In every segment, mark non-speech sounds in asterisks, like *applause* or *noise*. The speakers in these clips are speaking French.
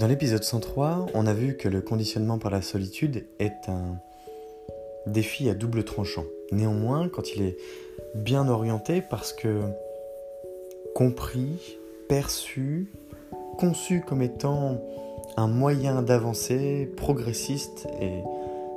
Dans l'épisode 103, on a vu que le conditionnement par la solitude est un défi à double tranchant. Néanmoins, quand il est bien orienté, parce que compris, perçu, conçu comme étant un moyen d'avancer progressiste et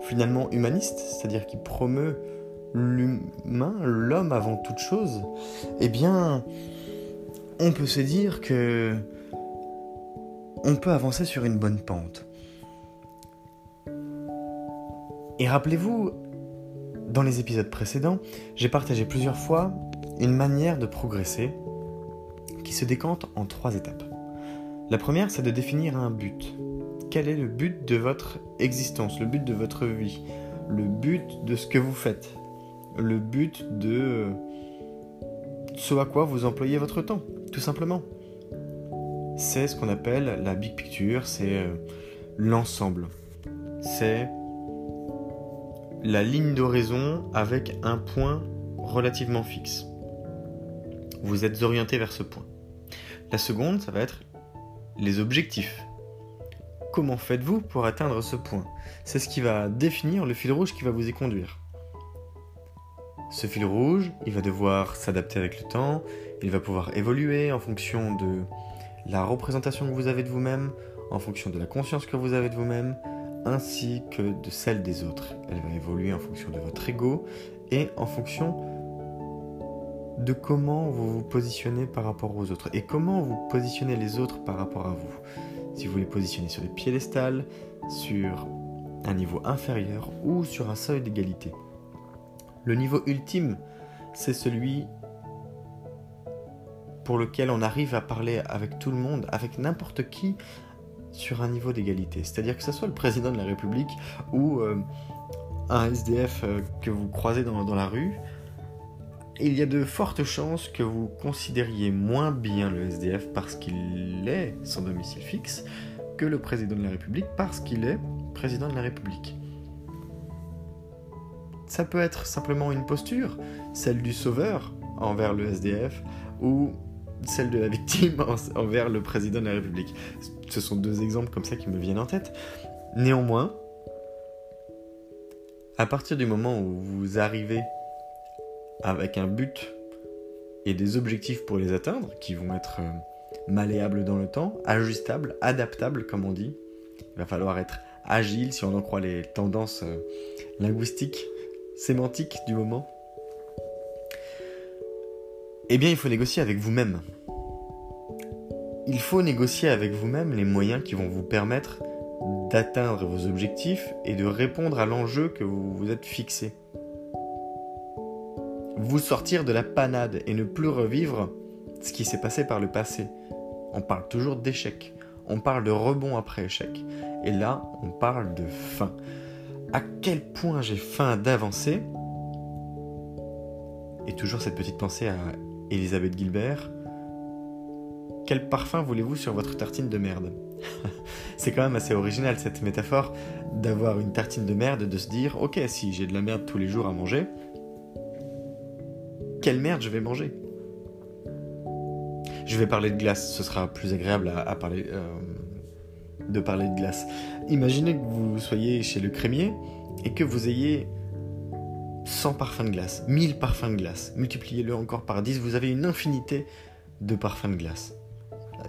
finalement humaniste, c'est-à-dire qui promeut l'humain, l'homme avant toute chose, eh bien, on peut se dire que on peut avancer sur une bonne pente. Et rappelez-vous, dans les épisodes précédents, j'ai partagé plusieurs fois une manière de progresser qui se décante en trois étapes. La première, c'est de définir un but. Quel est le but de votre existence, le but de votre vie, le but de ce que vous faites, le but de ce à quoi vous employez votre temps, tout simplement c'est ce qu'on appelle la big picture, c'est euh, l'ensemble. C'est la ligne d'horizon avec un point relativement fixe. Vous êtes orienté vers ce point. La seconde, ça va être les objectifs. Comment faites-vous pour atteindre ce point? C'est ce qui va définir le fil rouge qui va vous y conduire. Ce fil rouge, il va devoir s'adapter avec le temps, il va pouvoir évoluer en fonction de la représentation que vous avez de vous-même en fonction de la conscience que vous avez de vous-même ainsi que de celle des autres. Elle va évoluer en fonction de votre ego et en fonction de comment vous vous positionnez par rapport aux autres et comment vous positionnez les autres par rapport à vous. Si vous les positionnez sur des piédestals, sur un niveau inférieur ou sur un seuil d'égalité. Le niveau ultime, c'est celui pour lequel on arrive à parler avec tout le monde, avec n'importe qui, sur un niveau d'égalité. C'est-à-dire que ce soit le président de la République ou euh, un SDF euh, que vous croisez dans, la rue, il y a de fortes chances que vous considériez moins bien le SDF parce qu'il est sans domicile fixe que le président de la République parce qu'il est président de la République. Ça peut être simplement une posture, celle du sauveur envers le SDF, ou celle de la victime *laughs* envers le président de la République. Ce sont deux exemples comme ça qui me viennent en tête. Néanmoins, à partir du moment où vous arrivez avec un but et des objectifs pour les atteindre, qui vont être euh, malléables dans le temps, ajustables, adaptables comme on dit, il va falloir être agile si on en croit les tendances euh, linguistiques, sémantiques du moment eh bien, il faut négocier avec vous-même. Il faut négocier avec vous-même les moyens qui vont vous permettre d'atteindre vos objectifs et de répondre à l'enjeu que vous vous êtes fixé. Vous sortir de la panade et ne plus revivre ce qui s'est passé par le passé. On parle toujours d'échec. On parle de rebond après échec. Et là, on parle de fin. À quel point j'ai faim d'avancer? Et toujours cette petite pensée à Elisabeth Gilbert. Quel parfum voulez-vous sur votre tartine de merde *laughs* C'est quand même assez original cette métaphore d'avoir une tartine de merde, de se dire ok si j'ai de la merde tous les jours à manger, quelle merde je vais manger? Je vais parler de glace, ce sera plus agréable à, parler, euh, de parler de glace. Imaginez que vous soyez chez le crémier et que vous ayez 100 parfums de glace, 1000 parfums de glace. Multipliez-le encore par 10, vous avez une infinité de parfums de glace.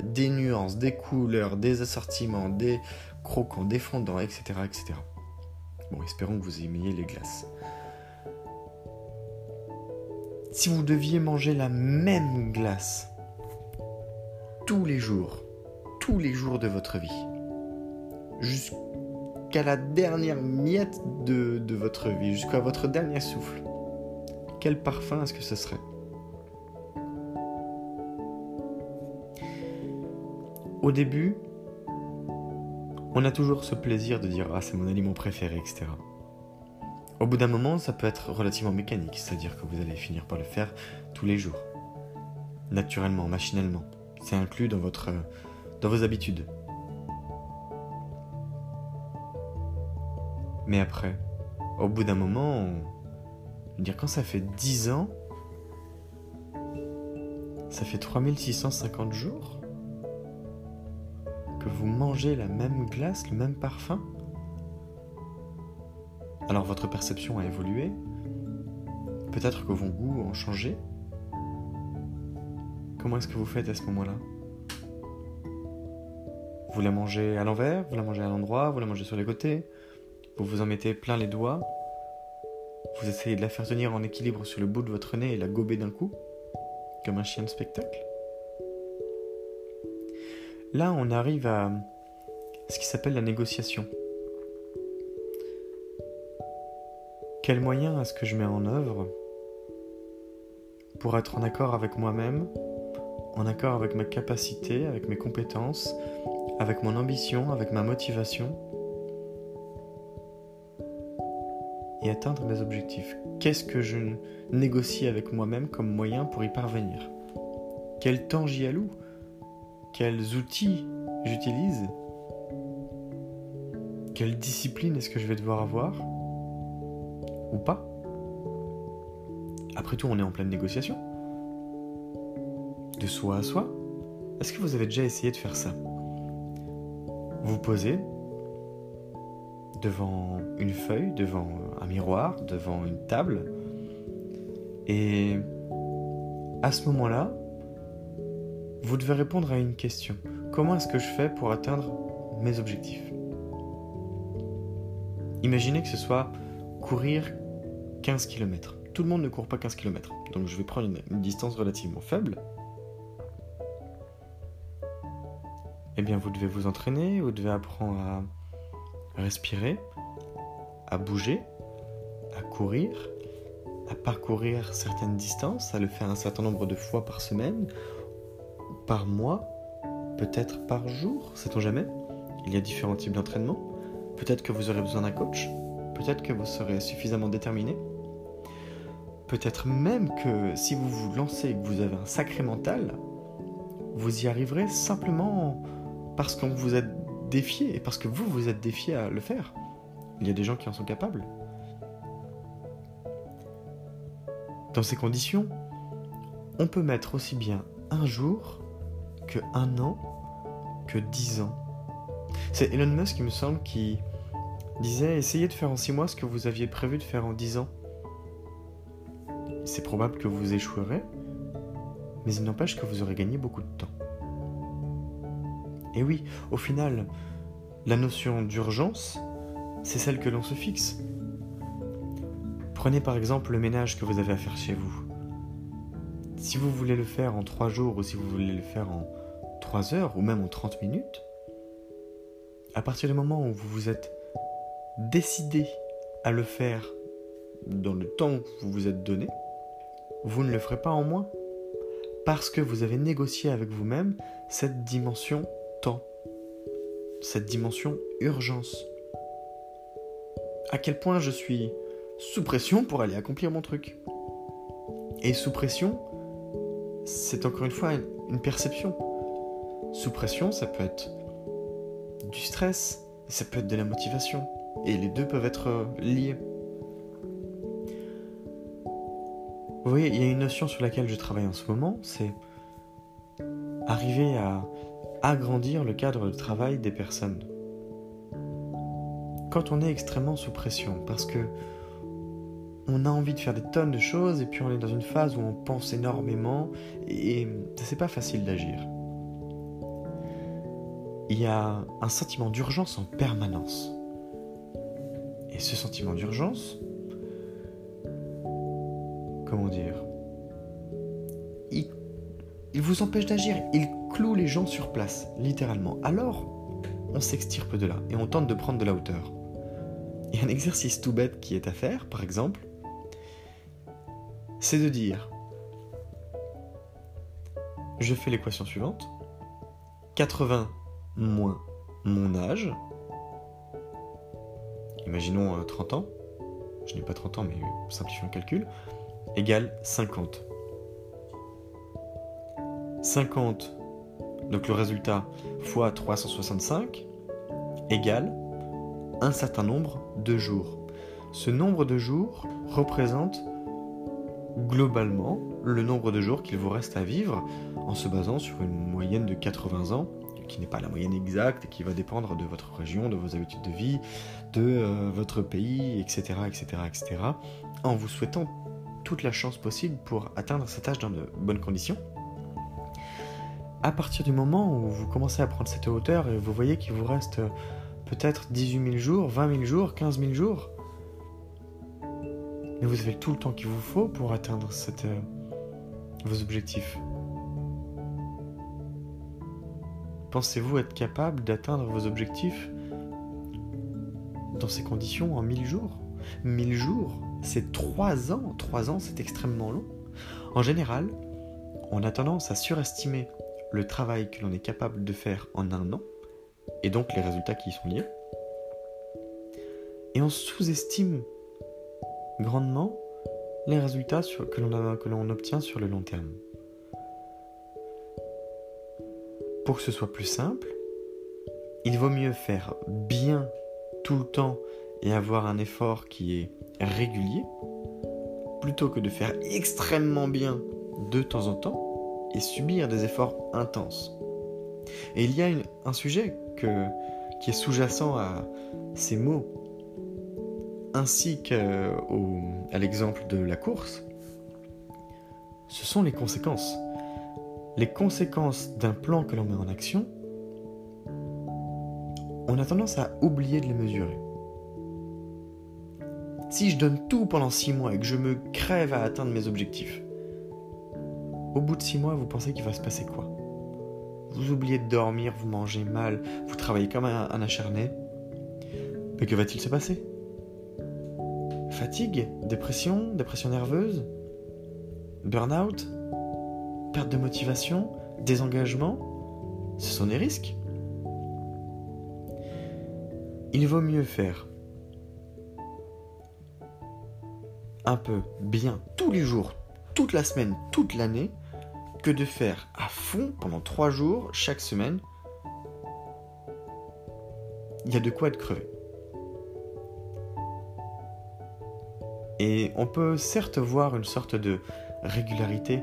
Des nuances, des couleurs, des assortiments, des croquants, des fondants, etc. etc. Bon, espérons que vous aimiez les glaces. Si vous deviez manger la même glace tous les jours, tous les jours de votre vie, jusqu'à la dernière miette de, votre vie, jusqu'à votre dernier souffle, quel parfum est-ce que ce serait? Au début, on a toujours ce plaisir de dire Ah, c'est mon aliment préféré, etc. Au bout d'un moment, ça peut être relativement mécanique, c'est-à-dire que vous allez finir par le faire tous les jours. Naturellement, machinalement. C'est inclus dans, votre, dans vos habitudes. Mais après, au bout d'un moment, dire quand ça fait 10 ans, ça fait 3650 jours que vous mangez la même glace, le même parfum. Alors votre perception a évolué, peut-être que vos goûts ont changé. Comment est-ce que vous faites à ce moment-là? Vous la mangez à l'envers, vous la mangez à l'endroit, vous la mangez sur les côtés, vous vous en mettez plein les doigts, vous essayez de la faire tenir en équilibre sur le bout de votre nez et la gober d'un coup, comme un chien de spectacle. Là, on arrive à ce qui s'appelle la négociation. Quels moyens est-ce que je mets en œuvre pour être en accord avec moi-même, en accord avec ma capacité, avec mes compétences, avec mon ambition, avec ma motivation? Et atteindre mes objectifs. Qu'est-ce que je négocie avec moi-même comme moyen pour y parvenir? Quel temps j'y alloue? Quels outils j'utilise? Quelle discipline est-ce que je vais devoir avoir? Ou pas? Après tout, on est en pleine négociation. De soi à soi. Est-ce que vous avez déjà essayé de faire ça? Vous posez devant une feuille, devant un miroir, devant une table, et à ce moment-là, vous devez répondre à une question. Comment est-ce que je fais pour atteindre mes objectifs? Imaginez que ce soit courir 15 km. Tout le monde ne court pas 15 km. Donc je vais prendre une, distance relativement faible. Eh bien, vous devez vous entraîner, vous devez apprendre à respirer, à bouger, à courir, à parcourir certaines distances, à le faire un certain nombre de fois par semaine, par mois, peut-être par jour, sait-on jamais. Il y a différents types d'entraînement. Peut-être que vous aurez besoin d'un coach, peut-être que vous serez suffisamment déterminé Peut-être même que si vous vous lancez et que vous avez un sacré mental, vous y arriverez simplement parce qu'on vous êtes et parce que vous vous êtes défié à le faire. Il y a des gens qui en sont capables. Dans ces conditions, on peut mettre aussi bien un jour que un an que dix ans. C'est Elon Musk, il me semble, qui disait essayez de faire en six mois ce que vous aviez prévu de faire en dix ans c'est probable que vous échouerez, mais il n'empêche que vous aurez gagné beaucoup de temps. Et oui, au final, la notion d'urgence, c'est celle que l'on se fixe. Prenez par exemple le ménage que vous avez à faire chez vous. Si vous voulez le faire en 3 jours ou si vous voulez le faire en 3 heures ou même en 30 minutes, à partir du moment où vous vous êtes décidé à le faire dans le temps que vous vous êtes donné, vous ne le ferez pas en moins. Parce que vous avez négocié avec vous-même cette dimension temps, cette dimension urgence. À quel point je suis sous pression pour aller accomplir mon truc. Et sous pression, c'est encore une fois une perception. Sous pression, ça peut être du stress, ça peut être de la motivation. Et les deux peuvent être euh, liés. Vous voyez, il y a une notion sur laquelle je travaille en ce moment, c'est arriver à agrandir le cadre de travail des personnes. Quand on est extrêmement sous pression, parce que on a envie de faire des tonnes de choses et puis on est dans une phase où on pense énormément et c'est pas facile d'agir. Il y a un sentiment d'urgence en permanence. Et ce sentiment d'urgence, comment dire, il, vous empêche d'agir, cloue les gens sur place, littéralement. Alors, on s'extirpe de là et on tente de prendre de la hauteur. Et un exercice tout bête qui est à faire, par exemple, c'est de dire je fais l'équation suivante 80 moins mon âge, imaginons 30 euh, ans, je n'ai pas 30 ans mais simplifions le calcul, égale 50. 50, donc le résultat fois 365, égale un certain nombre de jours. Ce nombre de jours représente globalement le nombre de jours qu'il vous reste à vivre en se basant sur une moyenne de 80 ans, qui n'est pas la moyenne exacte qui va dépendre de votre région, de vos habitudes de vie, de euh, votre pays, etc., etc., etc., en vous souhaitant toute la chance possible pour atteindre cet âge dans de bonnes conditions. À partir du moment où vous commencez à prendre cette hauteur et vous voyez qu'il vous reste euh, peut-être 18 000 jours, 20 000 jours, 15 000 jours, mais vous avez tout le temps qu'il vous faut pour atteindre euh, vos objectifs. Pensez-vous être capable d'atteindre vos objectifs dans ces conditions en 1000 jours? 1000 jours, c'est 3 ans. 3 ans, c'est extrêmement long. En général, on a tendance à surestimer le travail que l'on est capable de faire en un an, et donc les résultats qui y sont liés. Et on sous-estime grandement les résultats que l'on obtient sur le long terme. Pour que ce soit plus simple, il vaut mieux faire bien tout le temps et avoir un effort qui est régulier, plutôt que de faire extrêmement bien de temps en temps et subir des efforts intenses. Et il y a un sujet qui est sous-jacent à ces mots ainsi qu'à l'exemple de la course, ce sont les conséquences. Les conséquences d'un plan que l'on met en action, on a tendance à oublier de les mesurer. Si je donne tout pendant six mois et que je me crève à atteindre mes objectifs, au bout de six mois, vous pensez qu'il va se passer quoi? Vous oubliez de dormir, vous mangez mal, vous travaillez comme un, un acharné. Mais que va-t-il se passer? Fatigue, dépression, dépression nerveuse, burn-out, perte de motivation, désengagement, ce sont des risques. Il vaut mieux faire un peu bien tous les jours, toute la semaine, toute l'année, que de faire à fond pendant trois jours chaque semaine. Il y a de quoi être crevé. Et on peut certes voir une sorte de régularité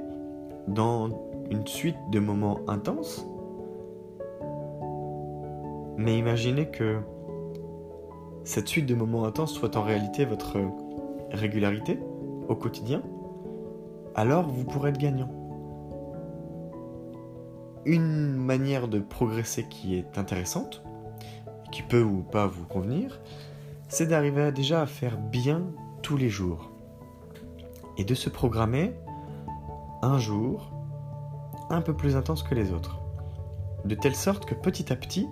dans une suite de moments intenses, mais imaginez que cette suite de moments intenses soit en réalité votre régularité au quotidien, alors vous pourrez être gagnant. Une manière de progresser qui est intéressante, qui peut ou pas vous convenir, c'est d'arriver déjà à faire bien tous les jours et de se programmer un jour un peu plus intense que les autres. De telle sorte que petit à petit,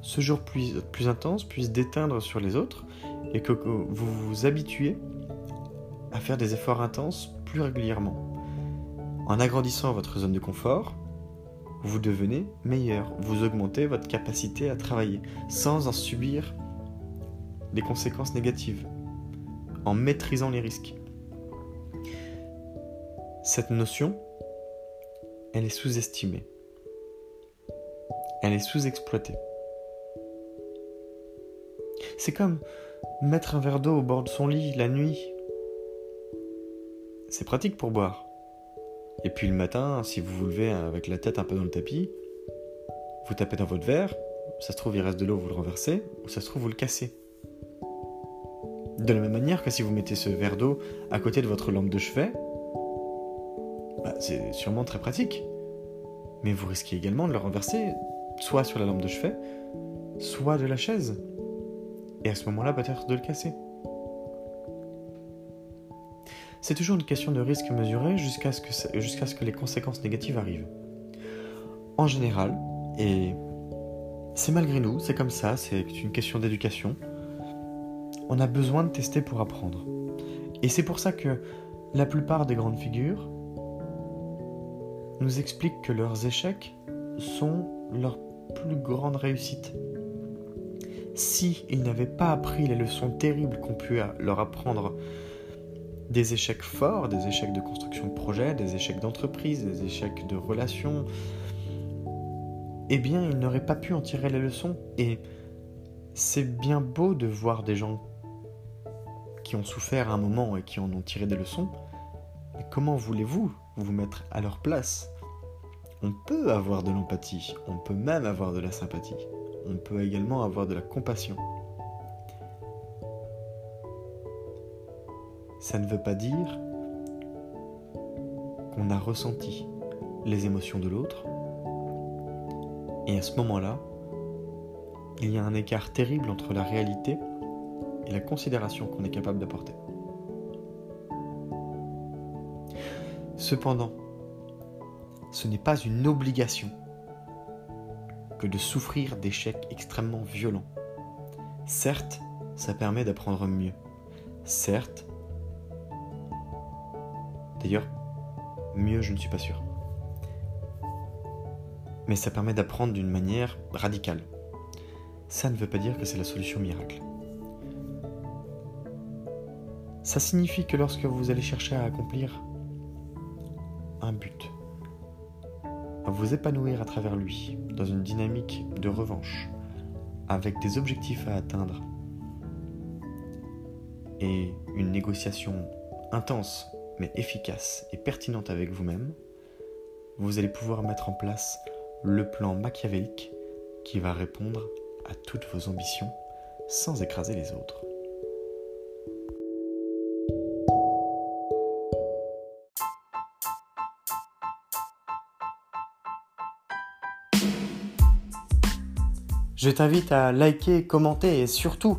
ce jour plus, intense puisse déteindre sur les autres et que, que vous vous habituez à faire des efforts intenses plus régulièrement. En agrandissant votre zone de confort, vous devenez meilleur, vous augmentez votre capacité à travailler sans en subir des conséquences négatives, en maîtrisant les risques. Cette notion, elle est sous-estimée. Elle est sous-exploitée. C'est comme mettre un verre d'eau au bord de son lit la nuit. C'est pratique pour boire. Et puis le matin, si vous vous levez avec la tête un peu dans le tapis, vous tapez dans votre verre, ça se trouve il reste de l'eau, vous le renversez, ou ça se trouve vous le cassez. De la même manière que si vous mettez ce verre d'eau à côté de votre lampe de chevet, bah, c'est sûrement très pratique. Mais vous risquez également de le renverser, soit sur la lampe de chevet, soit de la chaise. Et à ce moment-là, peut-être de le casser. C'est toujours une question de risque mesuré jusqu'à ce, que, les conséquences négatives arrivent. En général, et c'est malgré nous, c'est comme ça, c'est une question d'éducation, on a besoin de tester pour apprendre. Et c'est pour ça que la plupart des grandes figures nous expliquent que leurs échecs sont leur plus grande réussite. Si ils n'avaient pas appris les leçons terribles qu'ont pu leur apprendre des échecs forts, des échecs de construction de projet, des échecs d'entreprise, des échecs de relations, eh bien, ils n'auraient pas pu en tirer les leçons. Et c'est bien beau de voir des gens qui ont souffert à un moment et qui en ont tiré des leçons, mais comment voulez-vous vous mettre à leur place? On peut avoir de l'empathie, on peut même avoir de la sympathie, on peut également avoir de la compassion. Ça ne veut pas dire qu'on a ressenti les émotions de l'autre, et à ce moment-là, il y a un écart terrible entre la réalité et la considération qu'on est capable d'apporter. Cependant, ce n'est pas une obligation que de souffrir d'échecs extrêmement violents. Certes, ça permet d'apprendre mieux. Certes, d'ailleurs, mieux je ne suis pas sûr. Mais ça permet d'apprendre d'une manière radicale. Ça ne veut pas dire que c'est la solution miracle. Ça signifie que lorsque vous allez chercher à accomplir un but, à vous épanouir à travers lui, dans une dynamique de revanche, avec des objectifs à atteindre, et une négociation intense, mais efficace et pertinente avec vous-même, vous allez pouvoir mettre en place le plan machiavélique qui va répondre à toutes vos ambitions sans écraser les autres. Je t'invite à liker, commenter et surtout